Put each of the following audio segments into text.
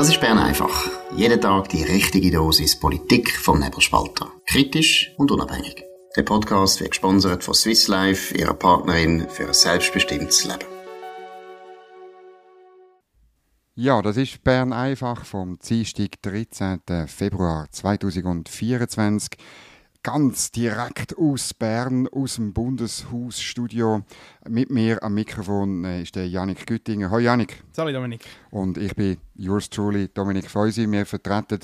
Das ist Bern einfach. Jeden Tag die richtige Dosis Politik vom Nebelspalter. Kritisch und unabhängig. Der Podcast wird gesponsert von Swiss Life, ihrer Partnerin für ein selbstbestimmtes Leben. Ja, das ist Bern einfach vom Dienstag, 13. Februar 2024 ganz direkt aus Bern, aus dem Bundeshausstudio. Mit mir am Mikrofon äh, ist der Janik Güttinger. Hallo Janik. Salut Dominik. Und ich bin yours truly, Dominik Feusi. Wir vertreten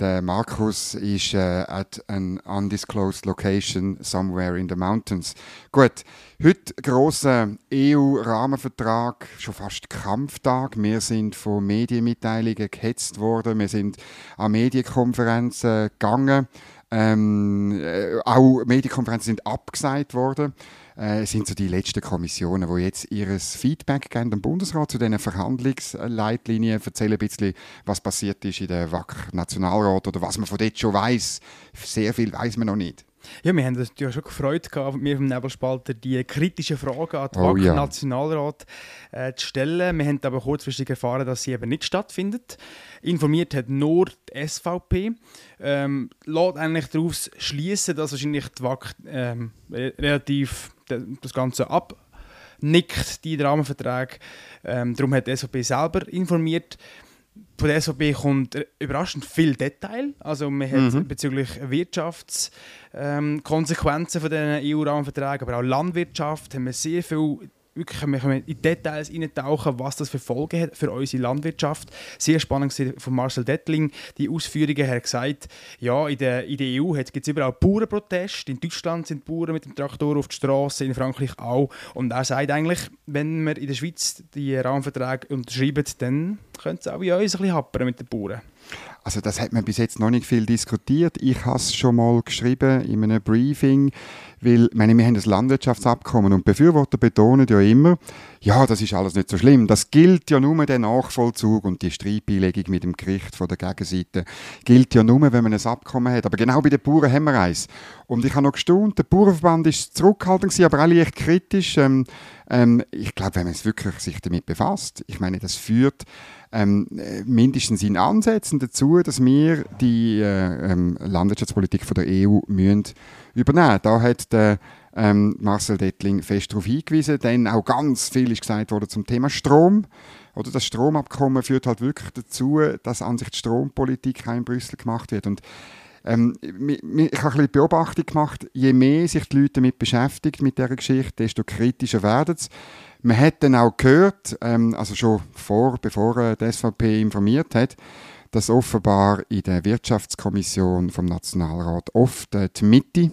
der Markus ist äh, at an undisclosed location somewhere in the mountains. Gut, heute grosser EU-Rahmenvertrag, schon fast Kampftag. Wir sind von Medienmitteilungen gehetzt worden, wir sind an Medienkonferenzen gegangen. Ähm, äh, auch Medienkonferenzen sind abgesagt worden. Äh, sind so die letzten Kommissionen, die jetzt ihr Feedback geben dem Bundesrat zu diesen Verhandlungsleitlinien, erzählen ein bisschen, was passiert ist in der WAC Nationalrat oder was man von dort schon weiß. Sehr viel weiß man noch nicht. Ja, wir haben uns ja schon gefreut, gehabt, wir vom Nebelspalter die kritischen Fragen an den oh, ja. Nationalrat äh, zu stellen. Wir haben aber kurzfristig erfahren, dass sie eben nicht stattfindet. Informiert hat nur die SVP. Ähm, lässt eigentlich daraus schließen, dass wahrscheinlich die WAC ähm, relativ das Ganze abnickt, die Rahmenverträge. Ähm, darum hat die SVP selber informiert von der SVP kommt überraschend viel Detail. Also man hat mhm. bezüglich Wirtschaftskonsequenzen ähm, von den EU-Rahmenverträgen, aber auch Landwirtschaft haben wir sehr viel wirklich wir können in Details eintauchen, was das für Folgen hat für unsere Landwirtschaft. Sehr spannend von Marcel Dettling, die Ausführungen. Er hat gesagt, ja, in der, in der EU gibt es überall Bauernproteste. In Deutschland sind Bauern mit dem Traktor auf der Straße, in Frankreich auch. Und er sagt eigentlich, wenn wir in der Schweiz die Rahmenverträge unterschreiben, dann könnte es auch bei uns ein bisschen happern mit den Bauern. Also das hat man bis jetzt noch nicht viel diskutiert. Ich habe es schon mal geschrieben in einem Briefing, weil meine, wir haben das Landwirtschaftsabkommen und Befürworter betonen ja immer, ja, das ist alles nicht so schlimm. Das gilt ja nur der Nachvollzug und die Streitbeilegung mit dem Gericht von der Gegenseite gilt ja nur, wenn man ein Abkommen hat. Aber genau bei den Bauern haben wir eins. Und ich habe noch gestaunt, der Bauernverband ist zurückhaltend, aber alle echt kritisch. Ähm, ähm, ich glaube, wenn man es wirklich sich damit befasst, ich meine, das führt ähm, mindestens in Ansätzen dazu, dass wir die äh, ähm, Landwirtschaftspolitik von der EU müssen übernehmen. Da hat der ähm, Marcel Dettling fest darauf hingewiesen, denn auch ganz viel ist gesagt worden zum Thema Strom. Oder das Stromabkommen führt halt wirklich dazu, dass an sich die Strompolitik auch in Brüssel gemacht wird. Und ähm, ich habe ein bisschen Beobachtung gemacht, je mehr sich die Leute damit beschäftigen, mit dieser Geschichte, desto kritischer werden sie. Man hat dann auch gehört, ähm, also schon vor, bevor äh, die SVP informiert hat, dass offenbar in der Wirtschaftskommission vom Nationalrat oft äh, die Mitte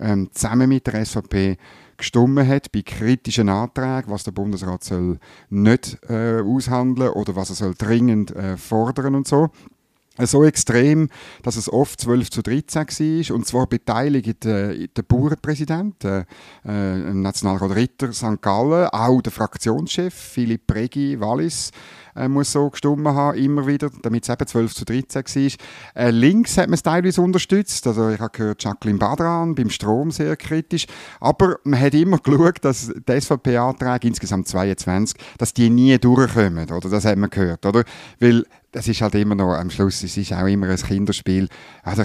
ähm, zusammen mit der SVP gestimmt hat bei kritischen Anträgen, was der Bundesrat soll nicht äh, aushandeln oder was er soll dringend äh, fordern und so so extrem, dass es oft 12 zu 13 war. Und zwar beteiligt äh, der Bauernpräsident, äh, äh, Nationalrat Ritter St. Gallen, auch der Fraktionschef Philipp Regi Wallis äh, muss so gestimmt haben, immer wieder, damit es eben 12 zu 13 war. Äh, links hat man es teilweise unterstützt, also ich habe gehört Jacqueline Badran beim Strom sehr kritisch, aber man hat immer geschaut, dass die SVP-Anträge, insgesamt 22, dass die nie durchkommen, oder? Das hat man gehört, oder? Weil das ist halt immer noch, am Schluss, es ist auch immer ein Kinderspiel. Also,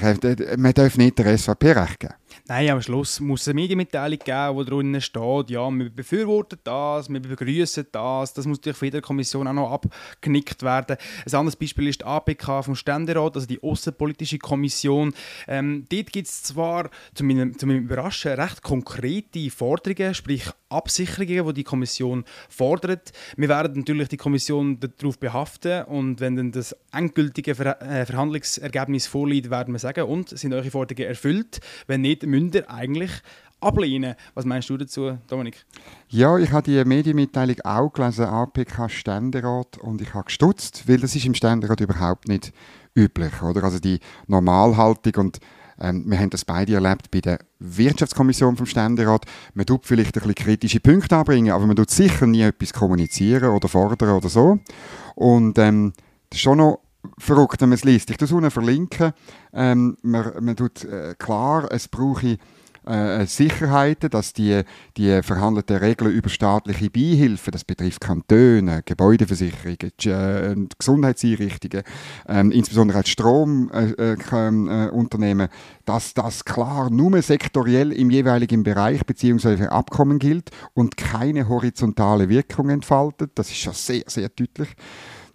man darf nicht der SVP recht geben. Nein, am Schluss muss es eine Medienmitteilung geben, wo drinnen steht, ja, wir befürworten das, wir begrüßen das. Das muss durch von jeder Kommission auch noch abgenickt werden. Ein anderes Beispiel ist die APK vom Ständerat, also die Außenpolitische Kommission. Ähm, dort gibt es zwar, zu meinem, zu meinem Überraschen, recht konkrete Forderungen, sprich Absicherungen, die die Kommission fordert. Wir werden natürlich die Kommission darauf behaften und wenn dann das endgültige Ver äh, Verhandlungsergebnis vorliegt, werden wir sagen, und sind eure Forderungen erfüllt? Wenn nicht, müsst ihr eigentlich ablehnen. Was meinst du dazu, Dominik? Ja, ich habe die Medienmitteilung auch gelesen, APK Ständerat, und ich habe gestutzt, weil das ist im Ständerat überhaupt nicht üblich, oder? Also die Normalhaltung und ähm, wir haben das beide erlebt bei der Wirtschaftskommission vom Ständerat. Man tut vielleicht ein bisschen kritische Punkte anbringen, aber man tut sicher nie etwas kommunizieren oder fordern oder so. Und ähm, das ist schon noch verrückt, wenn man es liest. Ich tue es unten verlinken. Ähm, man, man tut äh, klar, es brauche äh, Sicherheiten, dass die, die verhandelten Regeln über staatliche Beihilfen, das betrifft Kantone, Gebäudeversicherungen, äh, Gesundheitseinrichtungen, äh, insbesondere auch Stromunternehmen, äh, äh, dass das klar nur sektoriell im jeweiligen Bereich bzw. Abkommen gilt und keine horizontale Wirkung entfaltet. Das ist schon sehr, sehr deutlich.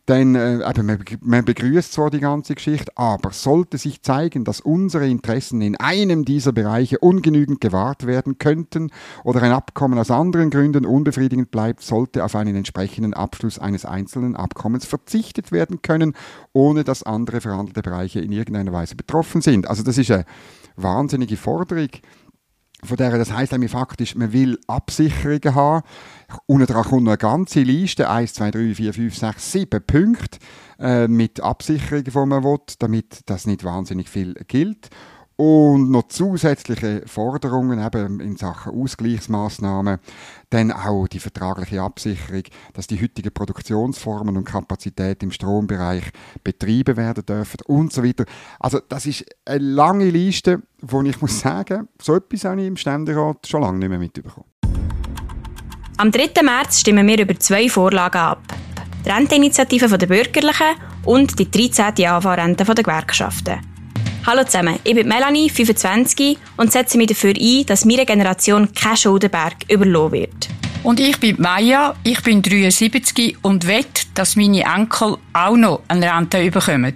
Denn äh, eben, man begrüßt zwar die ganze Geschichte, aber sollte sich zeigen, dass unsere Interessen in einem dieser Bereiche ungenügend gewahrt werden könnten oder ein Abkommen aus anderen Gründen unbefriedigend bleibt, sollte auf einen entsprechenden Abschluss eines einzelnen Abkommens verzichtet werden können, ohne dass andere verhandelte Bereiche in irgendeiner Weise betroffen sind. Also das ist eine wahnsinnige Forderung von der, das heisst nämlich faktisch, man will Absicherungen haben. Unten dran kommt noch eine ganze Liste, 1, 2, 3, 4, 5, 6, 7 Punkte äh, mit Absicherungen, die man will, damit das nicht wahnsinnig viel gilt und noch zusätzliche Forderungen eben in Sachen Ausgleichsmaßnahmen, dann auch die vertragliche Absicherung, dass die heutigen Produktionsformen und Kapazitäten im Strombereich betrieben werden dürfen und so weiter. Also das ist eine lange Liste, wo ich muss sagen, so etwas habe ich im Ständerat schon lange nicht mehr mitbekommen. Am 3. März stimmen wir über zwei Vorlagen ab. Die Renteninitiative der Bürgerlichen und die 13. AV-Rente der Gewerkschaften. Hallo zusammen, ich bin Melanie, 25 und setze mich dafür ein, dass meine Generation kein Schuldenberg überlassen wird. Und ich bin Maya, ich bin 73 und wette, dass meine Enkel auch noch eine Rente bekommen.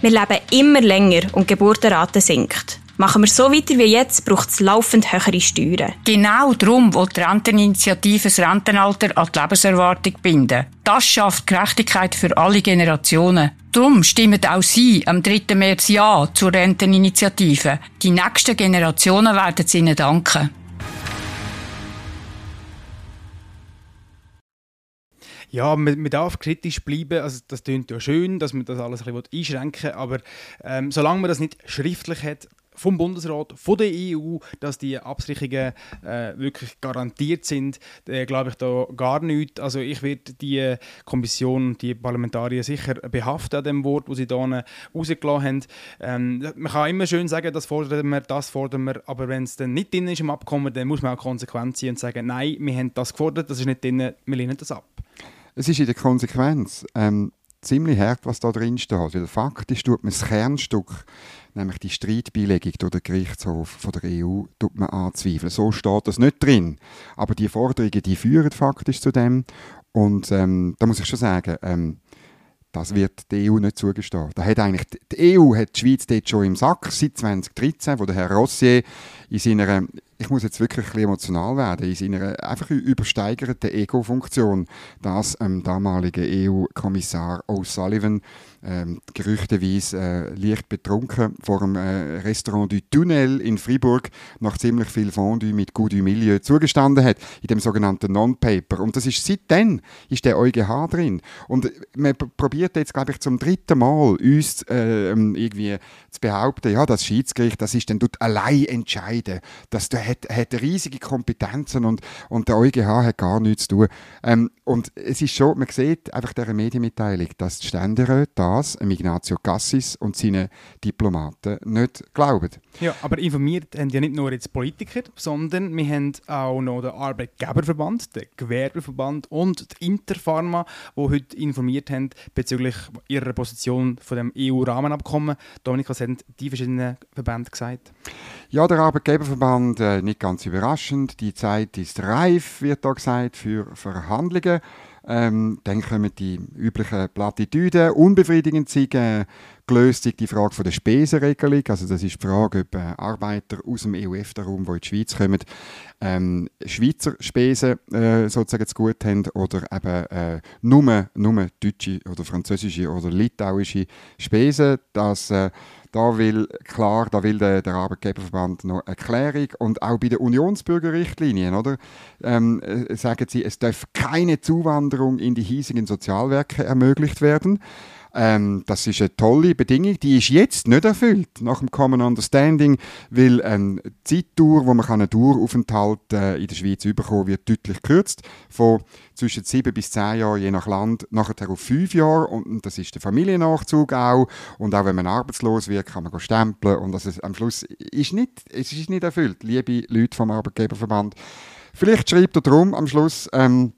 Wir leben immer länger und die Geburtenrate sinkt. Machen wir so weiter wie jetzt, braucht es laufend höhere Steuern. Genau darum will die Renteninitiative das Rentenalter an die Lebenserwartung binden. Das schafft Gerechtigkeit für alle Generationen. Darum stimmen auch Sie am 3. März Ja zur Renteninitiative. Die nächsten Generationen werden es Ihnen danken. Ja, man, man, darf kritisch bleiben. Also das klingt ja schön, dass man das alles ein bisschen einschränken will. Aber ähm, solange man das nicht schriftlich hat, vom Bundesrat, von der EU, dass die Absicherungen äh, wirklich garantiert sind, äh, glaube ich da gar nichts. Also ich werde die Kommission, die Parlamentarier sicher behaften an dem Wort, das sie da rausgelassen haben. Ähm, man kann immer schön sagen, das fordern wir, das fordern wir, aber wenn es dann nicht drin ist im Abkommen, dann muss man auch konsequent sein und sagen, nein, wir haben das gefordert, das ist nicht drin, wir lehnen das ab. Es ist in der Konsequenz ähm, ziemlich hart, was da drin steht. Weil faktisch tut man das Kernstück nämlich die Streitbeilegung durch den Gerichtshof von der EU, tut man anzweifeln. So steht das nicht drin. Aber die Forderungen, die führen faktisch zu dem. Und ähm, da muss ich schon sagen, ähm, das wird die EU nicht zugestehen. Da hat eigentlich, die EU hat die Schweiz dort schon im Sack seit 2013, wo der Herr Rossier in seiner, ich muss jetzt wirklich ein emotional werden, in seiner einfach übersteigerten Ego-Funktion das ähm, damalige EU-Kommissar O'Sullivan ähm, gerüchteweise äh, leicht betrunken vor dem äh, Restaurant du Tunnel in Fribourg nach ziemlich viel Fondue mit Goût Milieu zugestanden hat, in dem sogenannten Non-Paper. Und das ist seitdem ist der EuGH drin. Und man probiert jetzt, glaube ich, zum dritten Mal uns äh, irgendwie zu behaupten, ja, das Schiedsgericht, das ist dann dort allein entscheiden. Das hat, hat riesige Kompetenzen und, und der EuGH hat gar nichts zu tun. Ähm, und es ist schon, man sieht einfach dieser Medienmitteilung, dass die Ständeräte da das Ignazio Cassis und seine Diplomaten nicht glauben. Ja, aber informiert haben ja nicht nur jetzt Politiker, sondern wir haben auch noch den Arbeitgeberverband, den Gewerbeverband und die Interpharma, die heute informiert haben bezüglich ihrer Position von dem EU-Rahmenabkommen. Dominik, was haben die verschiedenen Verbände gesagt? Ja, der Arbeitgeberverband, äh, nicht ganz überraschend, die Zeit ist reif, wird da gesagt, für Verhandlungen. Ähm, dann kommen die üblichen Plattitüden. Unbefriedigend sind äh, gelöst die Frage von der Spesenregelung. Also das ist die Frage, ob äh, Arbeiter aus dem EU-EFTA-Raum, die in die Schweiz kommen, ähm, Schweizer Spesen äh, sozusagen zu gut haben oder eben äh, nur, nur deutsche oder französische oder litauische Spesen. Das äh, da will klar, da will der, der Arbeitgeberverband noch Erklärung und auch bei den Unionsbürgerrichtlinien, oder? Ähm, äh, sagen sie, es darf keine Zuwanderung in die hiesigen Sozialwerke ermöglicht werden. Ähm, das ist eine tolle Bedingung, die ist jetzt nicht erfüllt nach dem Common Understanding, weil ähm, die Zeitdauer, wo man einen Daueraufenthalt äh, in der Schweiz überkommen wird, deutlich gekürzt. Von zwischen sieben bis zehn Jahren, je nach Land, nachher auf fünf Jahre. Und das ist der Familiennachzug auch. Und auch wenn man arbeitslos wird, kann man stempeln. Und das ist, am Schluss ist nicht, es ist nicht erfüllt, liebe Leute vom Arbeitgeberverband. Vielleicht schreibt er darum am Schluss, ähm,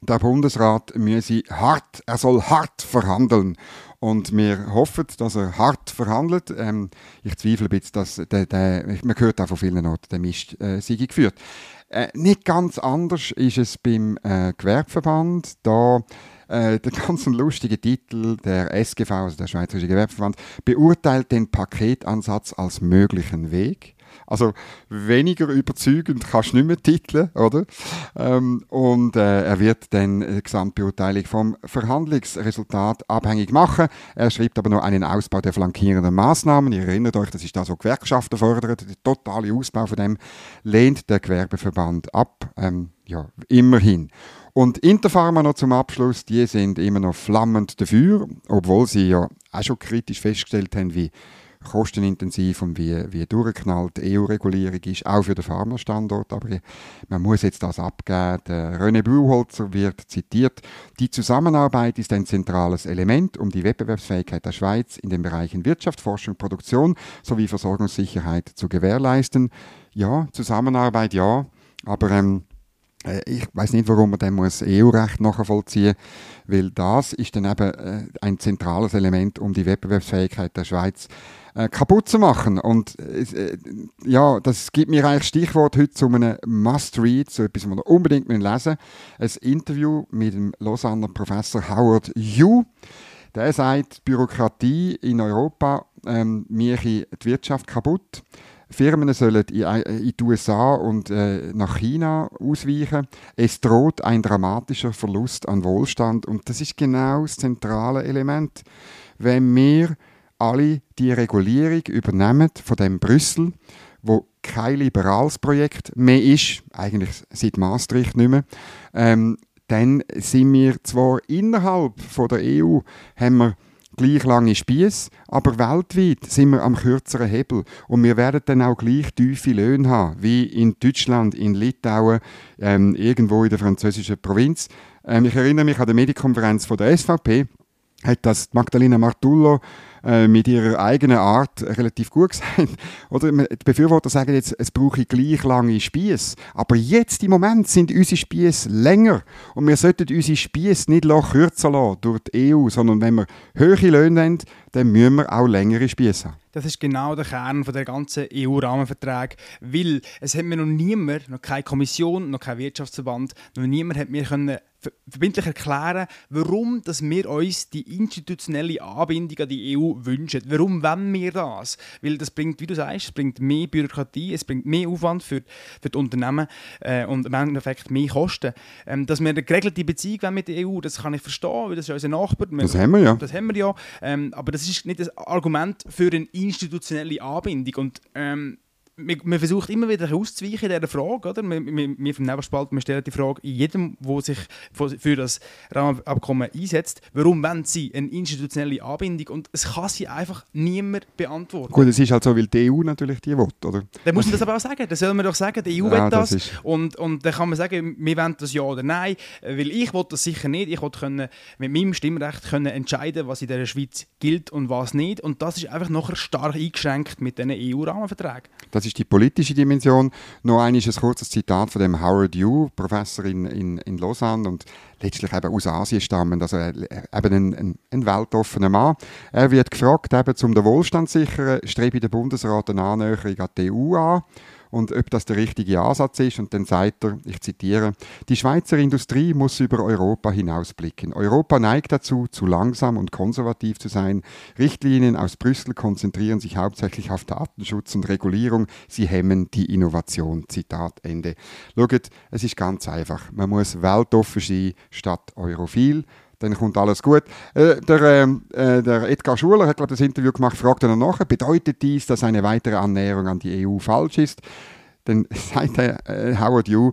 der Bundesrat müsse hart, er soll hart verhandeln. Und wir hoffen, dass er hart verhandelt. Ähm, ich zweifle ein bisschen, dass der, der, man hört auch von vielen Orten, der Mist äh, sei geführt. Äh, nicht ganz anders ist es beim äh, Gewerbeverband. Da äh, der ganz lustige Titel der SGV, also der Schweizerische Gewerbeverband, beurteilt den Paketansatz als möglichen Weg. Also weniger überzeugend kannst du nicht mehr titeln, oder? Ähm, und äh, er wird dann die Gesamtbeurteilung vom Verhandlungsresultat abhängig machen. Er schreibt aber noch einen Ausbau der flankierenden Maßnahmen. Ihr erinnert euch, das ist da so Gewerkschaften fordern. Der totale Ausbau von dem lehnt der Gewerbeverband ab. Ähm, ja, immerhin. Und Interpharma noch zum Abschluss, die sind immer noch flammend dafür, obwohl sie ja auch schon kritisch festgestellt haben, wie kostenintensiv und wie, wie durchgeknallt EU-Regulierung ist, auch für den Pharmastandort. Aber man muss jetzt das abgeben. Der René Buchholzer wird zitiert. Die Zusammenarbeit ist ein zentrales Element, um die Wettbewerbsfähigkeit der Schweiz in den Bereichen Wirtschaft, Forschung, Produktion sowie Versorgungssicherheit zu gewährleisten. Ja, Zusammenarbeit ja, aber ähm, äh, ich weiß nicht, warum man muss EU-Recht nachvollziehen muss, weil das ist dann eben äh, ein zentrales Element, um die Wettbewerbsfähigkeit der Schweiz äh, kaputt zu machen. Und äh, ja, das gibt mir eigentlich Stichwort heute zu einem Must-Read, so etwas, was wir unbedingt lesen müssen. Ein Interview mit dem Lausanner Professor Howard Yu. Der sagt, Bürokratie in Europa ähm, mache die Wirtschaft kaputt. Firmen sollen in, in die USA und äh, nach China ausweichen. Es droht ein dramatischer Verlust an Wohlstand und das ist genau das zentrale Element. Wenn wir alle die Regulierung übernehmen von dem Brüssel, wo kein liberales Projekt mehr ist, eigentlich seit Maastricht nicht mehr, ähm, dann sind wir zwar innerhalb von der EU, haben wir gleich lange Spieß, aber weltweit sind wir am kürzeren Hebel und wir werden dann auch gleich tiefe Löhne haben, wie in Deutschland, in Litauen, ähm, irgendwo in der französischen Provinz. Ähm, ich erinnere mich an die Medienkonferenz von der SVP, hat das Magdalena Martullo äh, mit ihrer eigenen Art relativ gut gesagt. Oder die Befürworter sagen jetzt, es brauche gleich lange Spieß. Aber jetzt im Moment sind unsere Spieß länger. Und wir sollten unsere Spieß nicht kürzer lassen durch die EU, sondern wenn wir höhere Löhne haben, dann müssen wir auch längere Spieße haben. Das ist genau der Kern von der ganzen EU-Rahmenvertrag, weil es hat mir noch niemand, noch keine Kommission, noch kein Wirtschaftsverband, noch niemand hat mir können verbindlich erklären, warum dass wir uns die institutionelle Anbindung an die EU wünschen. Warum wollen wir das? Weil das bringt, wie du sagst, es bringt mehr Bürokratie, es bringt mehr Aufwand für, für die Unternehmen äh, und im Endeffekt mehr Kosten. Ähm, dass wir eine geregelte Beziehung mit der EU, das kann ich verstehen, weil das ist unser Nachbar. Das haben wir ja. Das haben wir ja. Ähm, aber das ist nicht das Argument für eine institutionelle Anbindung. Und ähm, man, versucht immer wieder auszuweichen in dieser Frage. Oder? Wir, wir, wir vom Nebenspalt wir stellen die Frage jedem, der sich für das Rahmenabkommen einsetzt, warum wollen sie eine institutionelle Anbindung? Und es kann sie einfach niemand beantworten. Gut, es ist halt so, weil die EU natürlich die will, oder? Dann muss man das aber auch sagen. Dann soll man doch sagen, die EU ja, will das. das und, und dann kann man sagen, wir wollen das ja oder nein. Weil ich will das sicher nicht. Ich will können, mit meinem Stimmrecht können entscheiden, was in der Schweiz gilt und was nicht. Und das ist einfach noch stark eingeschränkt mit diesen EU-Rahmenverträgen ist die politische Dimension. Noch ein kurzes Zitat von dem Howard Yu, Professor in, in, in Lausanne und letztlich eben aus Asien stammend, also eben ein, ein, ein weltoffener Mann. Er wird gefragt, eben, um den Wohlstand zu sichern, strebe der Bundesrat eine Annäherung an die EU an und ob das der richtige Ansatz ist. Und dann sagt er, ich zitiere, die Schweizer Industrie muss über Europa hinausblicken. Europa neigt dazu, zu langsam und konservativ zu sein. Richtlinien aus Brüssel konzentrieren sich hauptsächlich auf Datenschutz und Regulierung. Sie hemmen die Innovation. Zitat Ende. Schaut, es ist ganz einfach. Man muss weltoffen sein statt europhil dann kommt alles gut. Äh, der, ähm, äh, der, Edgar Schuler hat gerade das Interview gemacht, fragt er nach, bedeutet dies, dass eine weitere Annäherung an die EU falsch ist? Dann sagt er, äh, Howard Yu,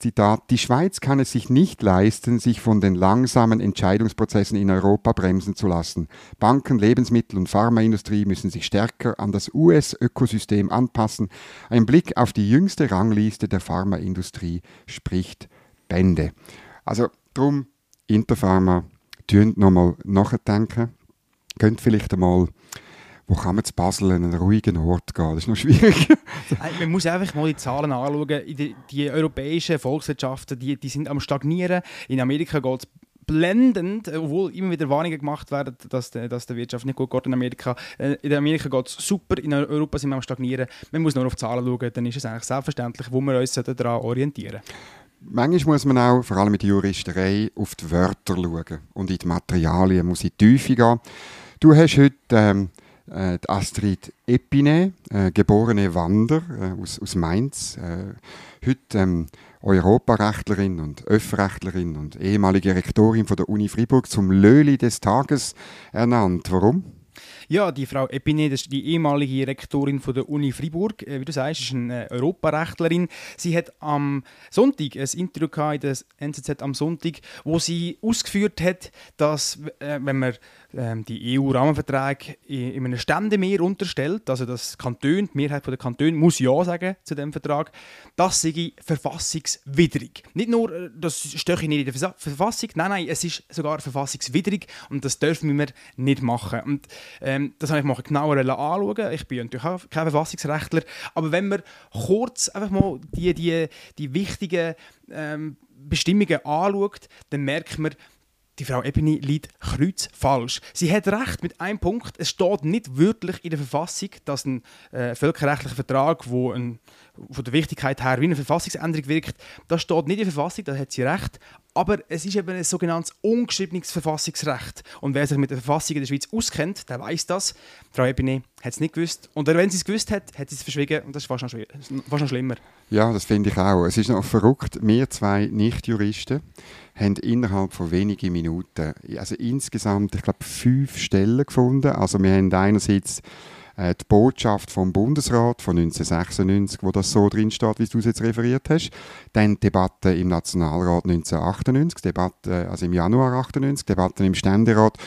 Zitat, die Schweiz kann es sich nicht leisten, sich von den langsamen Entscheidungsprozessen in Europa bremsen zu lassen. Banken, Lebensmittel und Pharmaindustrie müssen sich stärker an das US-Ökosystem anpassen. Ein Blick auf die jüngste Rangliste der Pharmaindustrie spricht Bände. Also drum, Interpharma, noch nochmal nachdenken. Könnt vielleicht einmal wo kann man zu Basel an einen ruhigen Ort gehen? Das ist noch schwierig. man muss einfach mal die Zahlen anschauen. Die, die europäischen Volkswirtschaften die, die sind am Stagnieren. In Amerika geht es blendend, obwohl immer wieder Warnungen gemacht werden, dass, de, dass der Wirtschaft nicht gut geht in Amerika. Äh, in Amerika geht es super, in Europa sind wir am Stagnieren. Man muss nur auf die Zahlen schauen, dann ist es eigentlich selbstverständlich, wo wir uns daran orientieren Manchmal muss man auch, vor allem mit Juristerei, auf die Wörter schauen und in die Materialien muss in die Tiefe gehen. Du hast heute ähm, äh, Astrid Epine, äh, geborene Wander äh, aus, aus Mainz, äh, heute ähm, Europarechtlerin und Öffrechtlerin und ehemalige Rektorin von der Uni Fribourg zum Löli des Tages ernannt. Warum? Ja, die Frau Epine, das ist die ehemalige Rektorin von der Uni Fribourg, äh, wie du sagst, ist eine Europarechtlerin. Sie hat am Sonntag ein Interview in der NZZ am Sonntag, wo sie ausgeführt hat, dass äh, wenn man ähm, die EU-Rahmenverträge in, einem Ständemeer unterstellt, also das Kanton, die Mehrheit der Kantone muss Ja sagen zu dem Vertrag, das sei verfassungswidrig. Nicht nur, äh, das stehe nicht in der Verfassung, nein, nein, es ist sogar verfassungswidrig und das dürfen wir nicht machen. Und ähm, das habe ich mal genauer anschauen. Ich bin natürlich auch kein Verfassungsrechtler, aber wenn man kurz einfach mal die, die, die wichtigen ähm, Bestimmungen anschaut, dann merkt man, die Frau Ebeni liegt kreuzfalsch. Sie hat recht mit einem Punkt. Es steht nicht wörtlich in der Verfassung, dass ein äh, völkerrechtlicher Vertrag, wo ein, von der Wichtigkeit her wie eine Verfassungsänderung wirkt, das steht nicht in der Verfassung, da hat sie recht. Aber es ist eben ein sogenanntes ungeschriebenes Verfassungsrecht. Und wer sich mit der Verfassung in der Schweiz auskennt, der weiß das. Frau Ebene hat es nicht gewusst. Und wenn sie es gewusst hat, hat sie es verschwiegen. Und das ist fast noch, fast noch schlimmer. Ja, das finde ich auch. Es ist noch verrückt. Wir zwei Nichtjuristen haben innerhalb von wenigen Minuten, also insgesamt, ich glaube, fünf Stellen gefunden. Also wir haben einerseits die Botschaft vom Bundesrat von 1996, wo das so drin steht, wie du es jetzt referiert hast. Dann die Debatte im Nationalrat 1998, Debatte, also im Januar 98, Debatten im Ständerat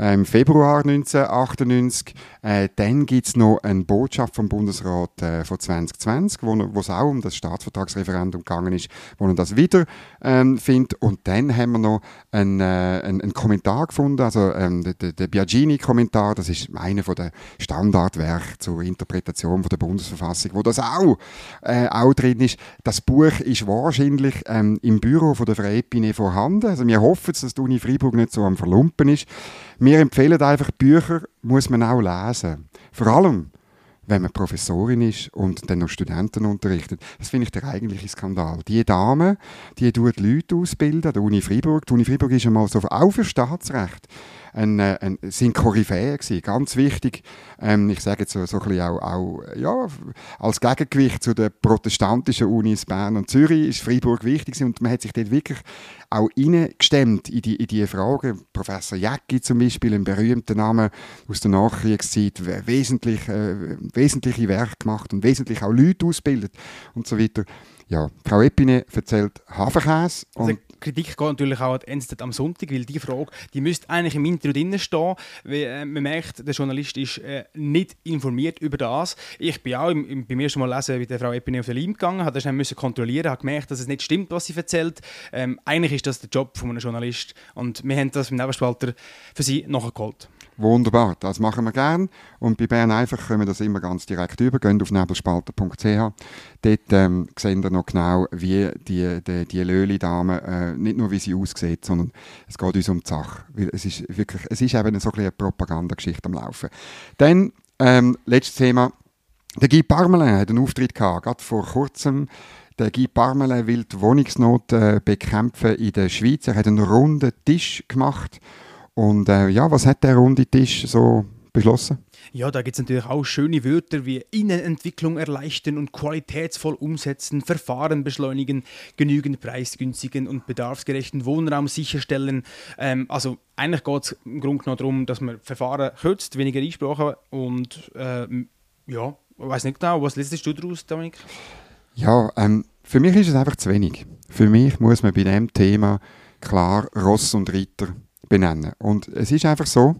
äh, im Februar 1998. Äh, dann gibt es noch eine Botschaft vom Bundesrat äh, von 2020, wo, es auch um das Staatsvertragsreferendum gegangen ist, wo man das wieder ähm, findet. Und dann haben wir noch einen, äh, einen, einen Kommentar gefunden, also ähm, der, der Biagini-Kommentar, das ist einer der Standardwerke zur Interpretation von der Bundesverfassung, wo das auch, äh, auch drin ist. Das Buch ist wahrscheinlich ähm, im Büro von der Freipine vorhanden. Also wir hoffen, dass die Uni Freiburg nicht so am Verlumpen ist. Wir empfehlen einfach, Bücher muss man auch lesen. Vor allem, wenn man Professorin ist und dann noch Studenten unterrichtet. Das finde ich der eigentliche Skandal. Die Dame, die tut Leute ausbilden der Uni Freiburg. Die Uni Freiburg ist einmal so auch für Staatsrecht ein, äh, ein, sind Koryphäen gewesen, ganz wichtig. Ähm, ich sage jetzt so, so ein bisschen auch, auch ja, als Gegengewicht zu den protestantischen Unis Bern und Zürich ist Freiburg wichtig und man hat sich dort wirklich auch reingestemmt in die, in die Fragen. Professor Jäcki zum Beispiel, ein berühmter Name aus der Nachkriegszeit, wesentlich, äh, wesentliche Werke gemacht und wesentlich auch Leute ausbildet und so weiter. Ja, Frau Epine erzählt Hafenkäse. Also Kritik geht natürlich auch an NZZ am Sonntag, weil die Frage, die müsste eigentlich im Interview drin stehen. Weil, äh, man merkt, der Journalist ist äh, nicht informiert über das. Ich bin auch im, im, beim ersten Mal lesen mit der Frau Epine auf den Leim gegangen, habe das dann müssen kontrollieren, habe gemerkt, dass es nicht stimmt, was sie erzählt. Ähm, eigentlich ist das der Job von einem Journalist und wir haben das im Nebenspalter für sie nachgeholt. Wunderbar, das machen wir gern. Und bei Bern einfach können wir das immer ganz direkt über. Geht auf nebelspalter.ch. Dort ähm, sehen wir noch genau, wie die, die, die Löli-Dame, äh, nicht nur wie sie aussieht, sondern es geht uns um die Sache. Weil es ist wirklich, es ist eben so ein eine Propagandageschichte am Laufen. Dann, ähm, letztes Thema. Der Guy Parmelin hat einen Auftritt gehabt, gerade vor kurzem. Der Guy Parmelin will die Wohnungsnot äh, bekämpfen in der Schweiz. Er hat einen runden Tisch gemacht und äh, ja, was hat der runde Tisch so beschlossen? Ja, da gibt es natürlich auch schöne Wörter wie Innenentwicklung erleichtern und qualitätsvoll umsetzen, Verfahren beschleunigen, genügend preisgünstigen und bedarfsgerechten Wohnraum sicherstellen. Ähm, also eigentlich geht es im Grunde genommen darum, dass man Verfahren kürzt, weniger Einsprachen und äh, ja, ich weiß nicht genau, was liest du daraus, Dominik? Ja, ähm, für mich ist es einfach zu wenig. Für mich muss man bei diesem Thema klar Ross und Reiter benennen. Und es ist einfach so,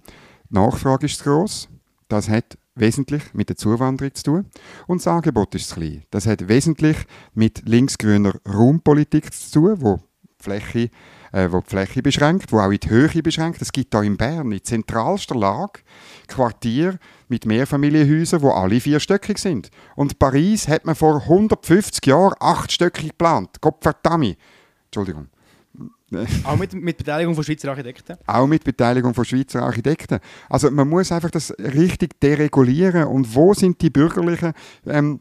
die Nachfrage ist groß. Das hat wesentlich mit der Zuwanderung zu tun. Und das Angebot ist klein. Das hat wesentlich mit linksgrüner Raumpolitik zu tun, wo Fläche, äh, wo die Fläche beschränkt, wo auch in die Höhe beschränkt. Es gibt hier in Bern, in zentralster Lage, Quartier mit Mehrfamilienhäusern, wo alle vierstöckig sind. Und Paris hat man vor 150 Jahren achtstöckig geplant. Gott verdammt. Entschuldigung. Auch mit, mit Beteiligung von Schweizer Architekten? Auch mit Beteiligung von Schweizer Architekten. Also man muss einfach das richtig deregulieren. Und wo sind die Bürgerlichen, ähm,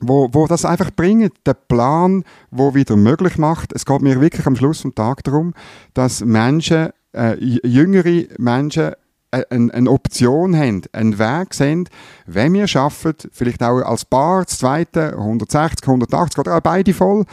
wo, wo das einfach bringen, der Plan, wo wieder möglich macht. Es geht mir wirklich am Schluss vom Tag darum, dass Menschen, äh, jüngere Menschen eine, eine Option haben, einen Weg sehen, wenn wir schaffen, vielleicht auch als Paar, das zweite, 160, 180 oder auch beide voll,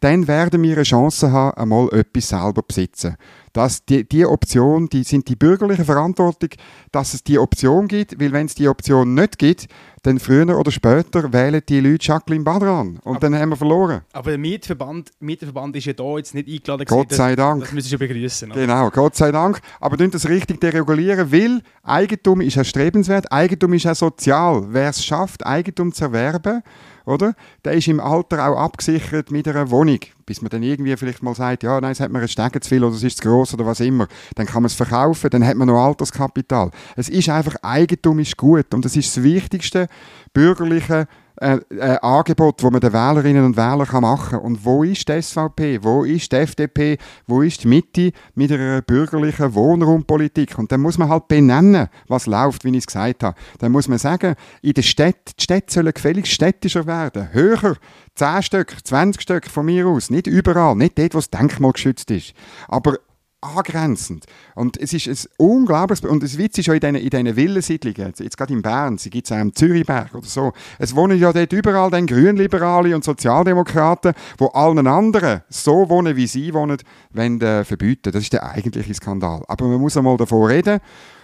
dann werden wir eine Chance haben, einmal etwas selber besitzen. Das, die, die Option, die sind die bürgerliche Verantwortung, dass es die Option gibt, weil wenn es die Option nicht gibt, dann früher oder später wählen die Leute Jacqueline Badran und aber, dann haben wir verloren. Aber der Mietverband, Mieterverband ist ja da jetzt nicht eingeladen. Gott sei das, Dank. Das müssen wir begrüßen. Genau, Gott sei Dank. Aber tun das richtig deregulieren, weil Eigentum ist erstrebenswert, Eigentum ist auch sozial. Wer es schafft, Eigentum zu erwerben, oder? Der ist im Alter auch abgesichert mit einer Wohnung. Bis man dann irgendwie vielleicht mal sagt, ja, nein, es hat mir ein Stecken zu viel oder es ist zu gross oder was immer. Dann kann man es verkaufen, dann hat man noch Alterskapital. Es ist einfach, Eigentum ist gut und das ist das wichtigste bürgerliche äh, äh, Angebot, das man den Wählerinnen und Wählern kann machen kann. Und wo ist die SVP? Wo ist die FDP? Wo ist die Mitte mit einer bürgerlichen Wohnraumpolitik? Und dann muss man halt benennen, was läuft, wie ich es gesagt habe. Dann muss man sagen, in den Städten, die Städte sollen gefälligst städtischer werden, höher, 10 Stück, 20 Stück von mir aus, nicht überall, nicht dort, wo das Denkmal geschützt ist. Aber angrenzend. Und es ist ein unglaubliches, und das Witz ist ja in diesen, in diesen Villensiedlungen, jetzt gerade in Bern, sie gibt es auch im Zürichberg oder so, es wohnen ja dort überall dann Grünliberale und Sozialdemokraten, wo allen anderen so wohnen, wie sie wohnen, wenn äh, verbieten. Das ist der eigentliche Skandal. Aber man muss einmal davor reden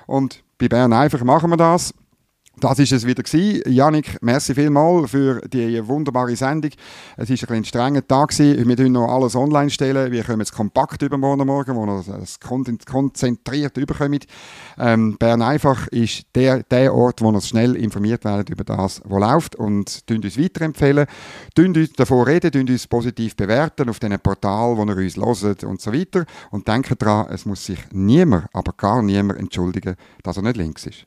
und bei Bern einfach machen wir das. Das ist es wieder gewesen. Janik, merci vielmals für die wunderbare Sendung. Es war ein, ein strenger Tag gewesen. Wir stellen noch alles online stellen. Wir kommen jetzt kompakt übermorgen morgen, wo wir es konzentriert überkommen. Ähm, Bern einfach ist der, der Ort, wo wir schnell informiert werden über das, was läuft und tun uns weiterempfehlen. Tun uns davor reden, tun uns positiv bewerten auf diesen Portal, wo ihr uns hört und so weiter. Und denken daran, es muss sich niemand, aber gar niemand entschuldigen, dass er nicht links ist.